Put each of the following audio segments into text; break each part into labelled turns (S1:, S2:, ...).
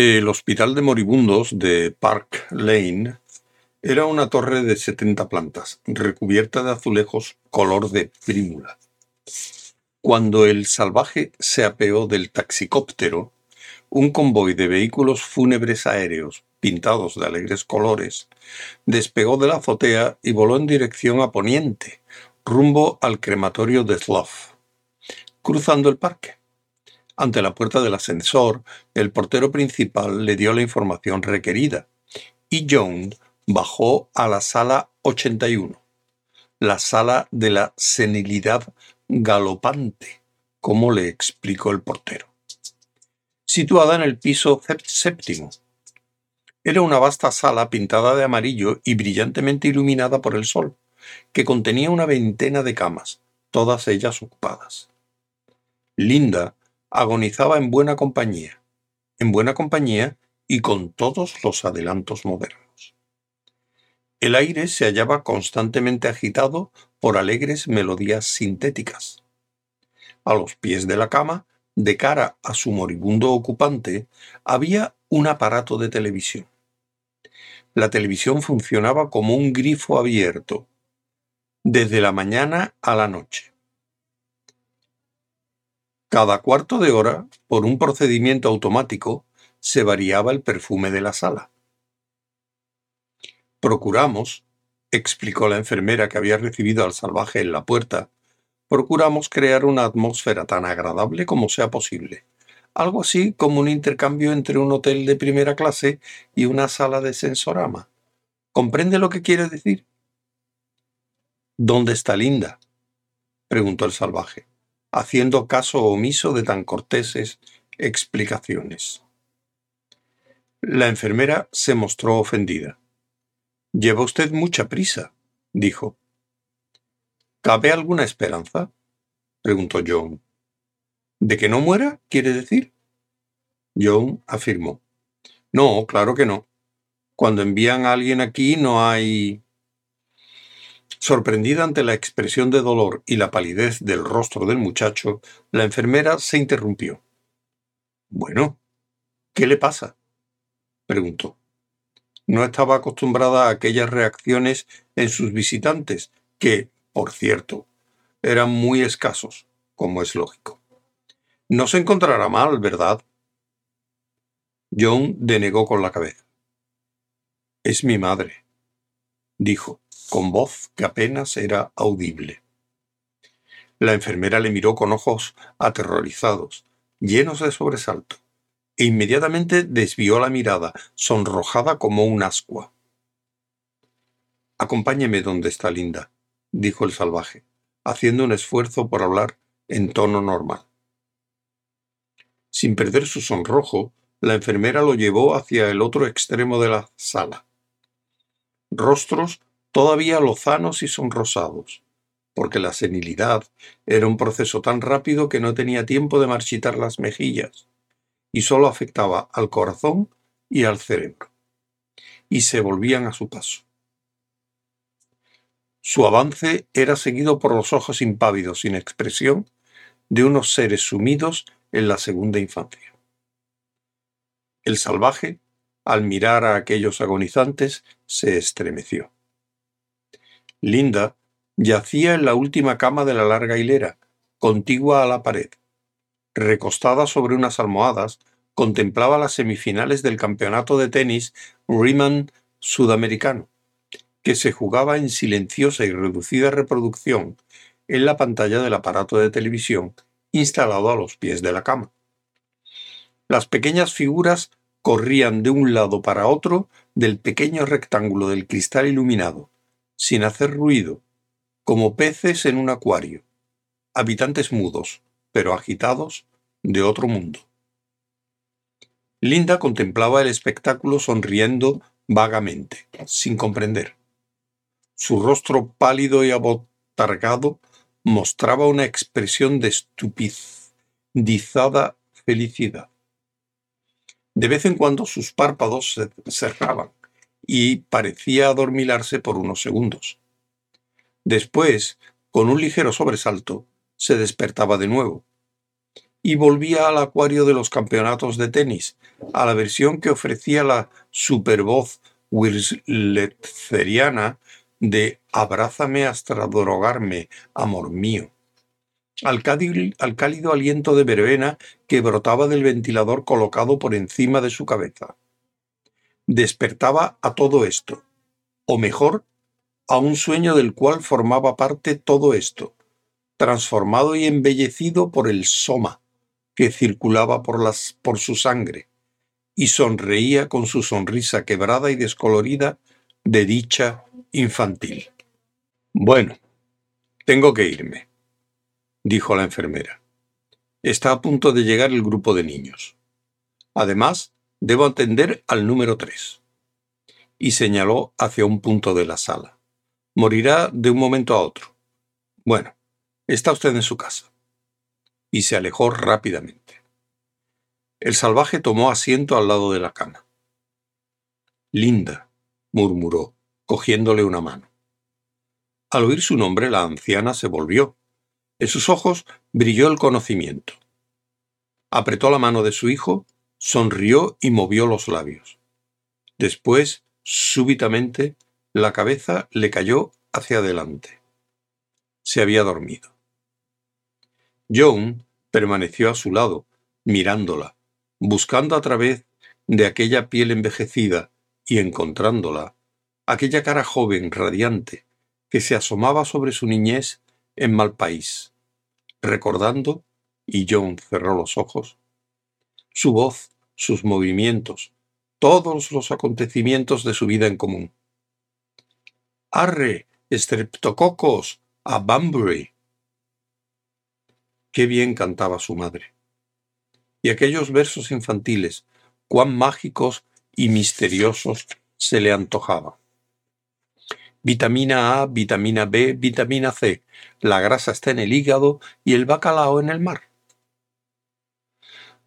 S1: El Hospital de Moribundos de Park Lane era una torre de 70 plantas, recubierta de azulejos color de prímula. Cuando el salvaje se apeó del taxicóptero, un convoy de vehículos fúnebres aéreos, pintados de alegres colores, despegó de la azotea y voló en dirección a poniente, rumbo al crematorio de Slough, cruzando el parque. Ante la puerta del ascensor, el portero principal le dio la información requerida y Jones bajó a la sala 81, la sala de la senilidad galopante, como le explicó el portero, situada en el piso séptimo. Era una vasta sala pintada de amarillo y brillantemente iluminada por el sol, que contenía una veintena de camas, todas ellas ocupadas. Linda agonizaba en buena compañía, en buena compañía y con todos los adelantos modernos. El aire se hallaba constantemente agitado por alegres melodías sintéticas. A los pies de la cama, de cara a su moribundo ocupante, había un aparato de televisión. La televisión funcionaba como un grifo abierto, desde la mañana a la noche. Cada cuarto de hora, por un procedimiento automático, se variaba el perfume de la sala. Procuramos, explicó la enfermera que había recibido al salvaje en la puerta, procuramos crear una atmósfera tan agradable como sea posible. Algo así como un intercambio entre un hotel de primera clase y una sala de sensorama. ¿Comprende lo que quiere decir? ¿Dónde está Linda? preguntó el salvaje haciendo caso omiso de tan corteses explicaciones. La enfermera se mostró ofendida. Lleva usted mucha prisa, dijo. ¿Cabe alguna esperanza? preguntó John. ¿De que no muera, quiere decir? John afirmó. No, claro que no. Cuando envían a alguien aquí no hay... Sorprendida ante la expresión de dolor y la palidez del rostro del muchacho, la enfermera se interrumpió. Bueno, ¿qué le pasa? preguntó. No estaba acostumbrada a aquellas reacciones en sus visitantes, que, por cierto, eran muy escasos, como es lógico. No se encontrará mal, ¿verdad? John denegó con la cabeza. Es mi madre, dijo con voz que apenas era audible. La enfermera le miró con ojos aterrorizados, llenos de sobresalto, e inmediatamente desvió la mirada, sonrojada como un ascua. Acompáñeme donde está Linda, dijo el salvaje, haciendo un esfuerzo por hablar en tono normal. Sin perder su sonrojo, la enfermera lo llevó hacia el otro extremo de la sala. Rostros todavía lozanos y sonrosados, porque la senilidad era un proceso tan rápido que no tenía tiempo de marchitar las mejillas, y sólo afectaba al corazón y al cerebro, y se volvían a su paso. Su avance era seguido por los ojos impávidos sin expresión de unos seres sumidos en la segunda infancia. El salvaje, al mirar a aquellos agonizantes, se estremeció. Linda yacía en la última cama de la larga hilera, contigua a la pared. Recostada sobre unas almohadas, contemplaba las semifinales del campeonato de tenis Riemann sudamericano, que se jugaba en silenciosa y reducida reproducción en la pantalla del aparato de televisión instalado a los pies de la cama. Las pequeñas figuras corrían de un lado para otro del pequeño rectángulo del cristal iluminado, sin hacer ruido, como peces en un acuario, habitantes mudos, pero agitados, de otro mundo. Linda contemplaba el espectáculo sonriendo vagamente, sin comprender. Su rostro pálido y abotargado mostraba una expresión de estupidizada felicidad. De vez en cuando sus párpados se cerraban y parecía adormilarse por unos segundos. Después, con un ligero sobresalto, se despertaba de nuevo, y volvía al acuario de los campeonatos de tenis, a la versión que ofrecía la supervoz whistleriana de Abrázame hasta drogarme, amor mío. Al cálido, al cálido aliento de verbena que brotaba del ventilador colocado por encima de su cabeza. Despertaba a todo esto, o mejor, a un sueño del cual formaba parte todo esto, transformado y embellecido por el soma que circulaba por su sangre, y sonreía con su sonrisa quebrada y descolorida de dicha infantil. Bueno, tengo que irme, dijo la enfermera. Está a punto de llegar el grupo de niños. Además, debo atender al número tres. Y señaló hacia un punto de la sala. Morirá de un momento a otro. Bueno, está usted en su casa. Y se alejó rápidamente. El salvaje tomó asiento al lado de la cama. Linda, murmuró, cogiéndole una mano. Al oír su nombre, la anciana se volvió. En sus ojos brilló el conocimiento. Apretó la mano de su hijo, sonrió y movió los labios. Después, súbitamente, la cabeza le cayó hacia adelante. Se había dormido. John permaneció a su lado, mirándola, buscando a través de aquella piel envejecida y encontrándola, aquella cara joven, radiante, que se asomaba sobre su niñez en mal país, recordando, y John cerró los ojos, su voz, sus movimientos, todos los acontecimientos de su vida en común. ¡Arre! ¡Estreptococos! ¡A Bunbury! Qué bien cantaba su madre. Y aquellos versos infantiles, cuán mágicos y misteriosos se le antojaban. Vitamina A, vitamina B, vitamina C. La grasa está en el hígado y el bacalao en el mar.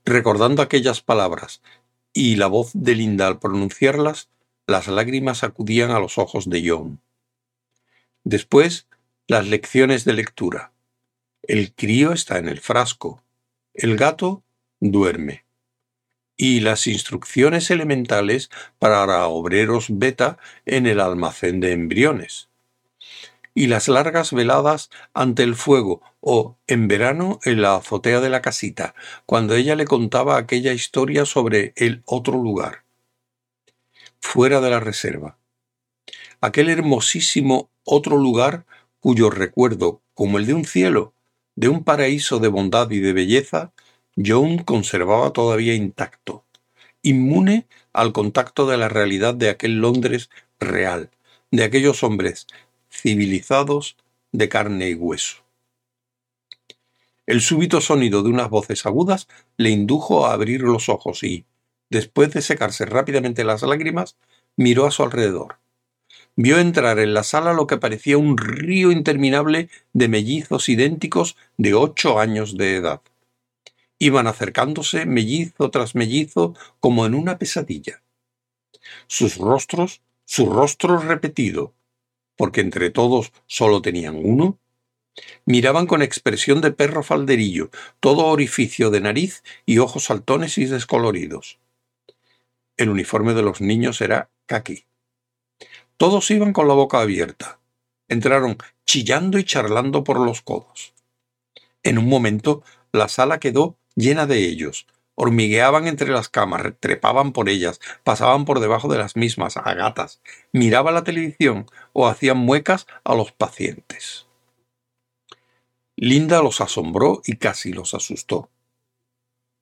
S1: Recordando aquellas palabras y la voz de Linda al pronunciarlas, las lágrimas acudían a los ojos de John. Después, las lecciones de lectura. El crío está en el frasco. El gato duerme y las instrucciones elementales para obreros beta en el almacén de embriones. Y las largas veladas ante el fuego o, en verano, en la azotea de la casita, cuando ella le contaba aquella historia sobre el otro lugar, fuera de la reserva. Aquel hermosísimo otro lugar cuyo recuerdo, como el de un cielo, de un paraíso de bondad y de belleza, John conservaba todavía intacto, inmune al contacto de la realidad de aquel Londres real, de aquellos hombres civilizados de carne y hueso. El súbito sonido de unas voces agudas le indujo a abrir los ojos y, después de secarse rápidamente las lágrimas, miró a su alrededor. Vio entrar en la sala lo que parecía un río interminable de mellizos idénticos de ocho años de edad. Iban acercándose mellizo tras mellizo como en una pesadilla. Sus rostros, su rostro repetido, porque entre todos solo tenían uno, miraban con expresión de perro falderillo, todo orificio de nariz y ojos saltones y descoloridos. El uniforme de los niños era caqui. Todos iban con la boca abierta. Entraron chillando y charlando por los codos. En un momento la sala quedó llena de ellos. Hormigueaban entre las camas, trepaban por ellas, pasaban por debajo de las mismas a gatas, miraban la televisión o hacían muecas a los pacientes. Linda los asombró y casi los asustó.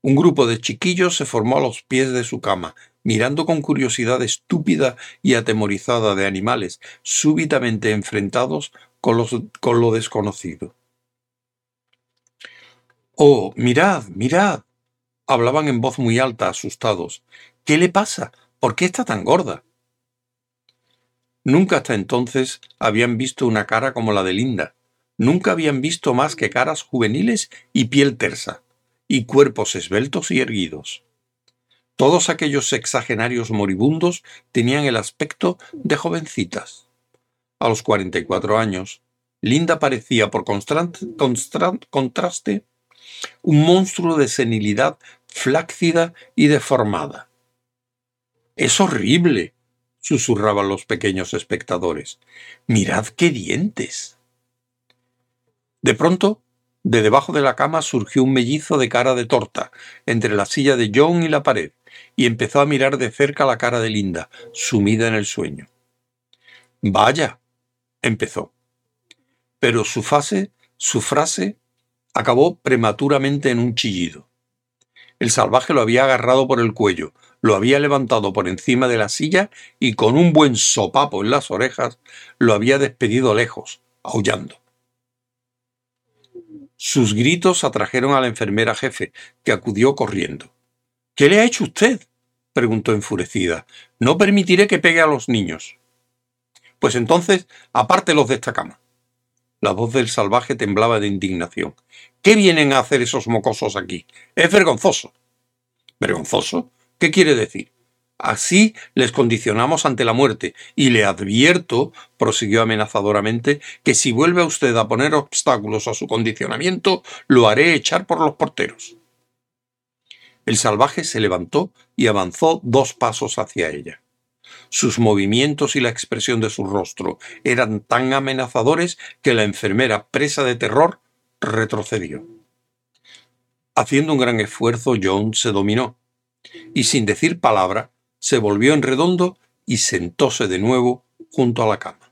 S1: Un grupo de chiquillos se formó a los pies de su cama, mirando con curiosidad estúpida y atemorizada de animales súbitamente enfrentados con lo desconocido. Oh, mirad, mirad. Hablaban en voz muy alta, asustados. ¿Qué le pasa? ¿Por qué está tan gorda? Nunca hasta entonces habían visto una cara como la de Linda. Nunca habían visto más que caras juveniles y piel tersa, y cuerpos esbeltos y erguidos. Todos aquellos sexagenarios moribundos tenían el aspecto de jovencitas. A los cuarenta y cuatro años, Linda parecía por contraste un monstruo de senilidad flácida y deformada. Es horrible, susurraban los pequeños espectadores. Mirad qué dientes. De pronto, de debajo de la cama surgió un mellizo de cara de torta, entre la silla de John y la pared, y empezó a mirar de cerca la cara de Linda, sumida en el sueño. Vaya, empezó. Pero su fase, su frase, acabó prematuramente en un chillido. El salvaje lo había agarrado por el cuello, lo había levantado por encima de la silla y con un buen sopapo en las orejas lo había despedido lejos, aullando. Sus gritos atrajeron a la enfermera jefe, que acudió corriendo. ¿Qué le ha hecho usted? preguntó enfurecida. No permitiré que pegue a los niños. Pues entonces, apártelos de esta cama. La voz del salvaje temblaba de indignación. ¿Qué vienen a hacer esos mocosos aquí? Es vergonzoso. ¿Vergonzoso? ¿Qué quiere decir? Así les condicionamos ante la muerte, y le advierto, prosiguió amenazadoramente, que si vuelve usted a poner obstáculos a su condicionamiento, lo haré echar por los porteros. El salvaje se levantó y avanzó dos pasos hacia ella. Sus movimientos y la expresión de su rostro eran tan amenazadores que la enfermera, presa de terror, retrocedió. Haciendo un gran esfuerzo, John se dominó y sin decir palabra se volvió en redondo y sentóse de nuevo junto a la cama.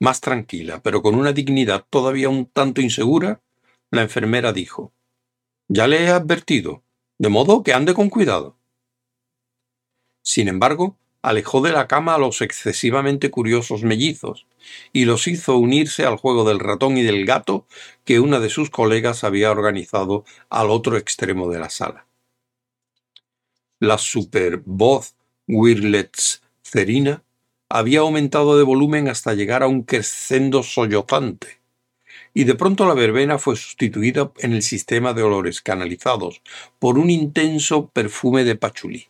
S1: Más tranquila, pero con una dignidad todavía un tanto insegura, la enfermera dijo, Ya le he advertido, de modo que ande con cuidado. Sin embargo, alejó de la cama a los excesivamente curiosos mellizos y los hizo unirse al juego del ratón y del gato que una de sus colegas había organizado al otro extremo de la sala. La super voz Wirlets cerina había aumentado de volumen hasta llegar a un crescendo sollozante, y de pronto la verbena fue sustituida en el sistema de olores canalizados por un intenso perfume de pachulí.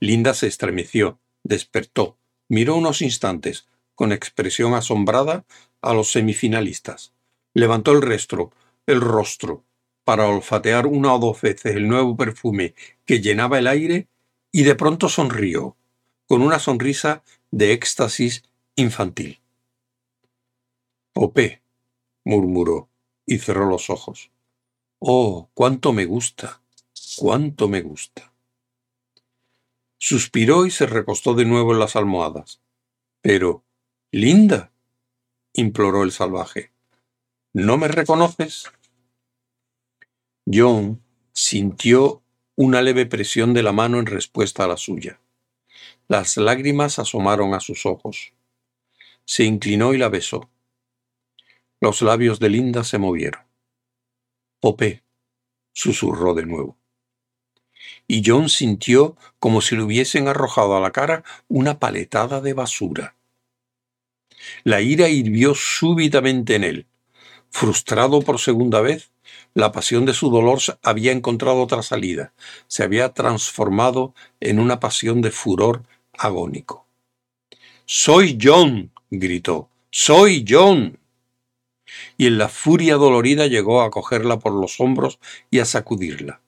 S1: Linda se estremeció, despertó, miró unos instantes, con expresión asombrada, a los semifinalistas. Levantó el rostro, el rostro, para olfatear una o dos veces el nuevo perfume que llenaba el aire y de pronto sonrió, con una sonrisa de éxtasis infantil. Popé, murmuró y cerró los ojos. Oh, cuánto me gusta, cuánto me gusta. Suspiró y se recostó de nuevo en las almohadas. Pero, Linda, imploró el salvaje, ¿no me reconoces? John sintió una leve presión de la mano en respuesta a la suya. Las lágrimas asomaron a sus ojos. Se inclinó y la besó. Los labios de Linda se movieron. Popé, susurró de nuevo y John sintió como si le hubiesen arrojado a la cara una paletada de basura. La ira hirvió súbitamente en él. Frustrado por segunda vez, la pasión de su dolor había encontrado otra salida, se había transformado en una pasión de furor agónico. Soy John, gritó, soy John. Y en la furia dolorida llegó a cogerla por los hombros y a sacudirla.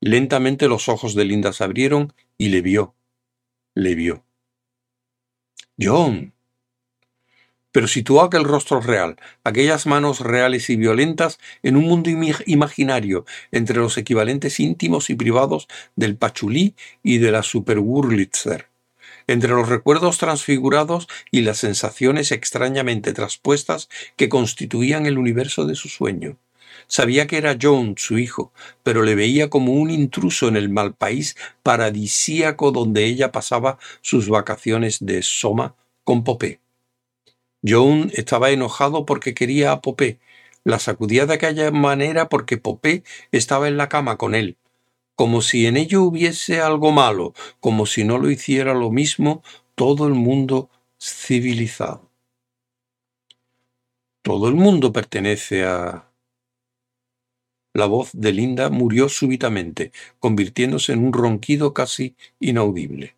S1: Lentamente los ojos de Linda se abrieron y le vio. Le vio. John. Pero situó aquel rostro real, aquellas manos reales y violentas, en un mundo imaginario, entre los equivalentes íntimos y privados del Pachulí y de la Superwurlitzer, entre los recuerdos transfigurados y las sensaciones extrañamente traspuestas que constituían el universo de su sueño. Sabía que era John, su hijo, pero le veía como un intruso en el mal país paradisíaco donde ella pasaba sus vacaciones de Soma con Popé. John estaba enojado porque quería a Popé, la sacudía de aquella manera porque Popé estaba en la cama con él, como si en ello hubiese algo malo, como si no lo hiciera lo mismo todo el mundo civilizado. Todo el mundo pertenece a la voz de Linda murió súbitamente, convirtiéndose en un ronquido casi inaudible.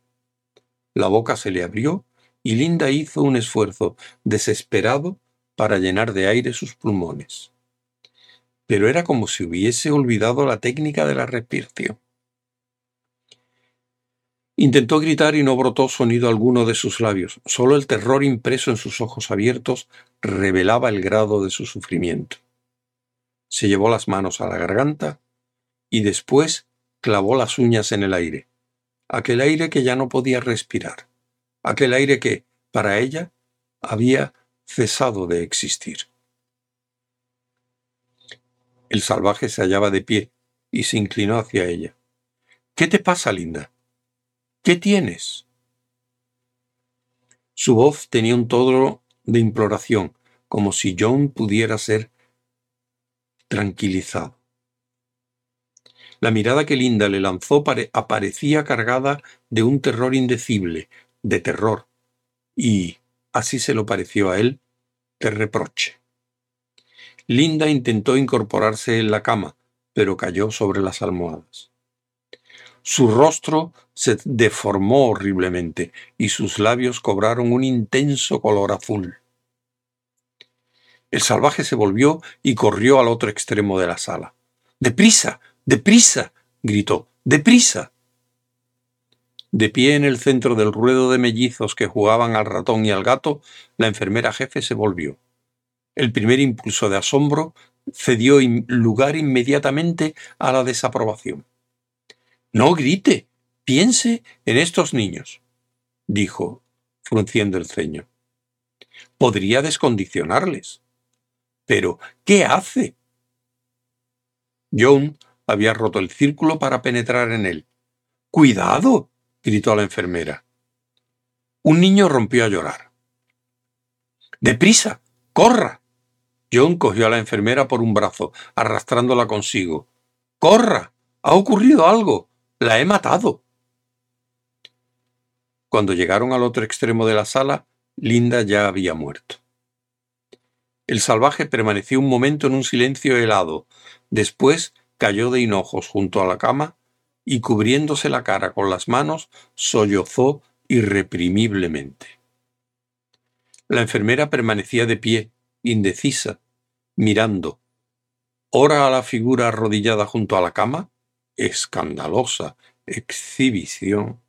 S1: La boca se le abrió y Linda hizo un esfuerzo desesperado para llenar de aire sus pulmones. Pero era como si hubiese olvidado la técnica de la respiración. Intentó gritar y no brotó sonido alguno de sus labios. Solo el terror impreso en sus ojos abiertos revelaba el grado de su sufrimiento. Se llevó las manos a la garganta y después clavó las uñas en el aire. Aquel aire que ya no podía respirar. Aquel aire que, para ella, había cesado de existir. El salvaje se hallaba de pie y se inclinó hacia ella. ¿Qué te pasa, linda? ¿Qué tienes? Su voz tenía un tono de imploración, como si John pudiera ser tranquilizado. La mirada que Linda le lanzó aparecía cargada de un terror indecible, de terror, y, así se lo pareció a él, de reproche. Linda intentó incorporarse en la cama, pero cayó sobre las almohadas. Su rostro se deformó horriblemente y sus labios cobraron un intenso color azul. El salvaje se volvió y corrió al otro extremo de la sala. ¡Deprisa! ¡Deprisa! gritó. ¡Deprisa! De pie en el centro del ruedo de mellizos que jugaban al ratón y al gato, la enfermera jefe se volvió. El primer impulso de asombro cedió lugar inmediatamente a la desaprobación. No grite, piense en estos niños, dijo, frunciendo el ceño. Podría descondicionarles. Pero, ¿qué hace? John había roto el círculo para penetrar en él. ¡Cuidado! gritó la enfermera. Un niño rompió a llorar. ¡Deprisa! ¡Corra! John cogió a la enfermera por un brazo, arrastrándola consigo. ¡Corra! ¡Ha ocurrido algo! La he matado. Cuando llegaron al otro extremo de la sala, Linda ya había muerto. El salvaje permaneció un momento en un silencio helado, después cayó de hinojos junto a la cama y cubriéndose la cara con las manos, sollozó irreprimiblemente. La enfermera permanecía de pie, indecisa, mirando, ora a la figura arrodillada junto a la cama, escandalosa exhibición.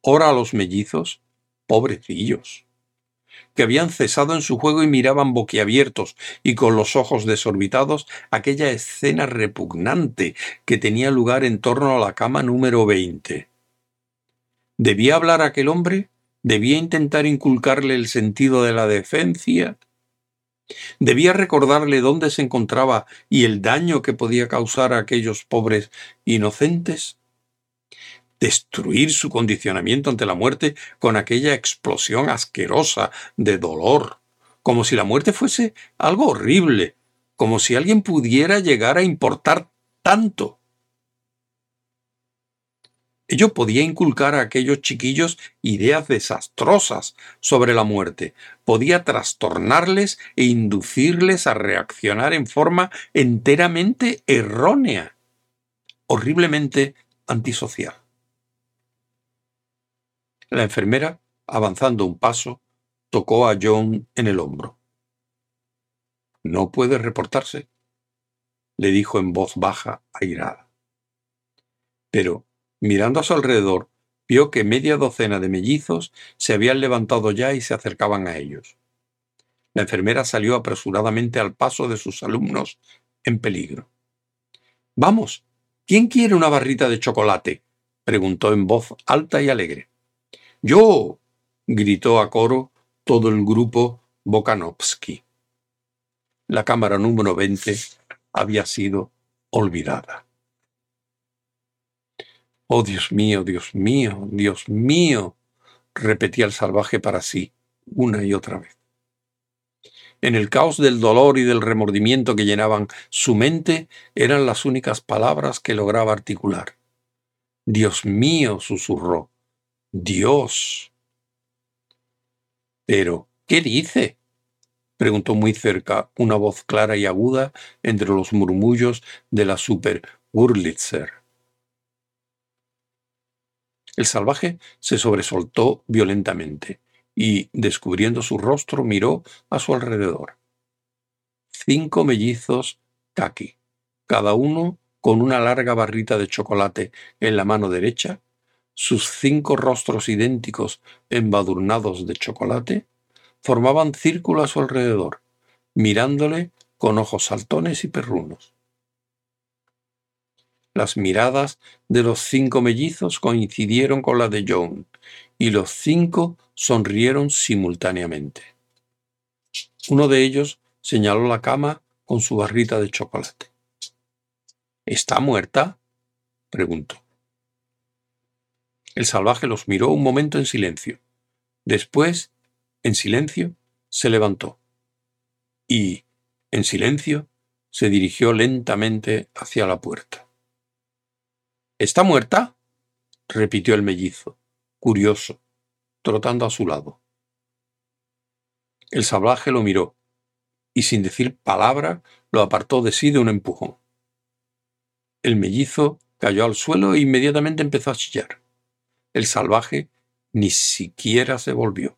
S1: Ora a los mellizos, pobrecillos, que habían cesado en su juego y miraban boquiabiertos y con los ojos desorbitados aquella escena repugnante que tenía lugar en torno a la cama número 20. ¿Debía hablar aquel hombre? ¿Debía intentar inculcarle el sentido de la defensa? Debía recordarle dónde se encontraba y el daño que podía causar a aquellos pobres inocentes. Destruir su condicionamiento ante la muerte con aquella explosión asquerosa de dolor, como si la muerte fuese algo horrible, como si alguien pudiera llegar a importar tanto. Ello podía inculcar a aquellos chiquillos ideas desastrosas sobre la muerte, podía trastornarles e inducirles a reaccionar en forma enteramente errónea, horriblemente antisocial. La enfermera, avanzando un paso, tocó a John en el hombro. No puede reportarse, le dijo en voz baja, airada. Pero Mirando a su alrededor, vio que media docena de mellizos se habían levantado ya y se acercaban a ellos. La enfermera salió apresuradamente al paso de sus alumnos en peligro. Vamos, ¿quién quiere una barrita de chocolate? preguntó en voz alta y alegre. Yo. gritó a coro todo el grupo Bokanovsky. La cámara número 20 había sido olvidada. Oh Dios mío, Dios mío, Dios mío, repetía el salvaje para sí, una y otra vez. En el caos del dolor y del remordimiento que llenaban su mente eran las únicas palabras que lograba articular. Dios mío, susurró. Dios. Pero, ¿qué dice? preguntó muy cerca una voz clara y aguda entre los murmullos de la super Wurlitzer. El salvaje se sobresoltó violentamente y, descubriendo su rostro, miró a su alrededor. Cinco mellizos kaki, cada uno con una larga barrita de chocolate en la mano derecha, sus cinco rostros idénticos embadurnados de chocolate, formaban círculo a su alrededor, mirándole con ojos saltones y perrunos. Las miradas de los cinco mellizos coincidieron con la de John, y los cinco sonrieron simultáneamente. Uno de ellos señaló la cama con su barrita de chocolate. ¿Está muerta? preguntó. El salvaje los miró un momento en silencio. Después, en silencio, se levantó. Y, en silencio, se dirigió lentamente hacia la puerta. ¿Está muerta? repitió el mellizo, curioso, trotando a su lado. El salvaje lo miró y sin decir palabra lo apartó de sí de un empujón. El mellizo cayó al suelo e inmediatamente empezó a chillar. El salvaje ni siquiera se volvió.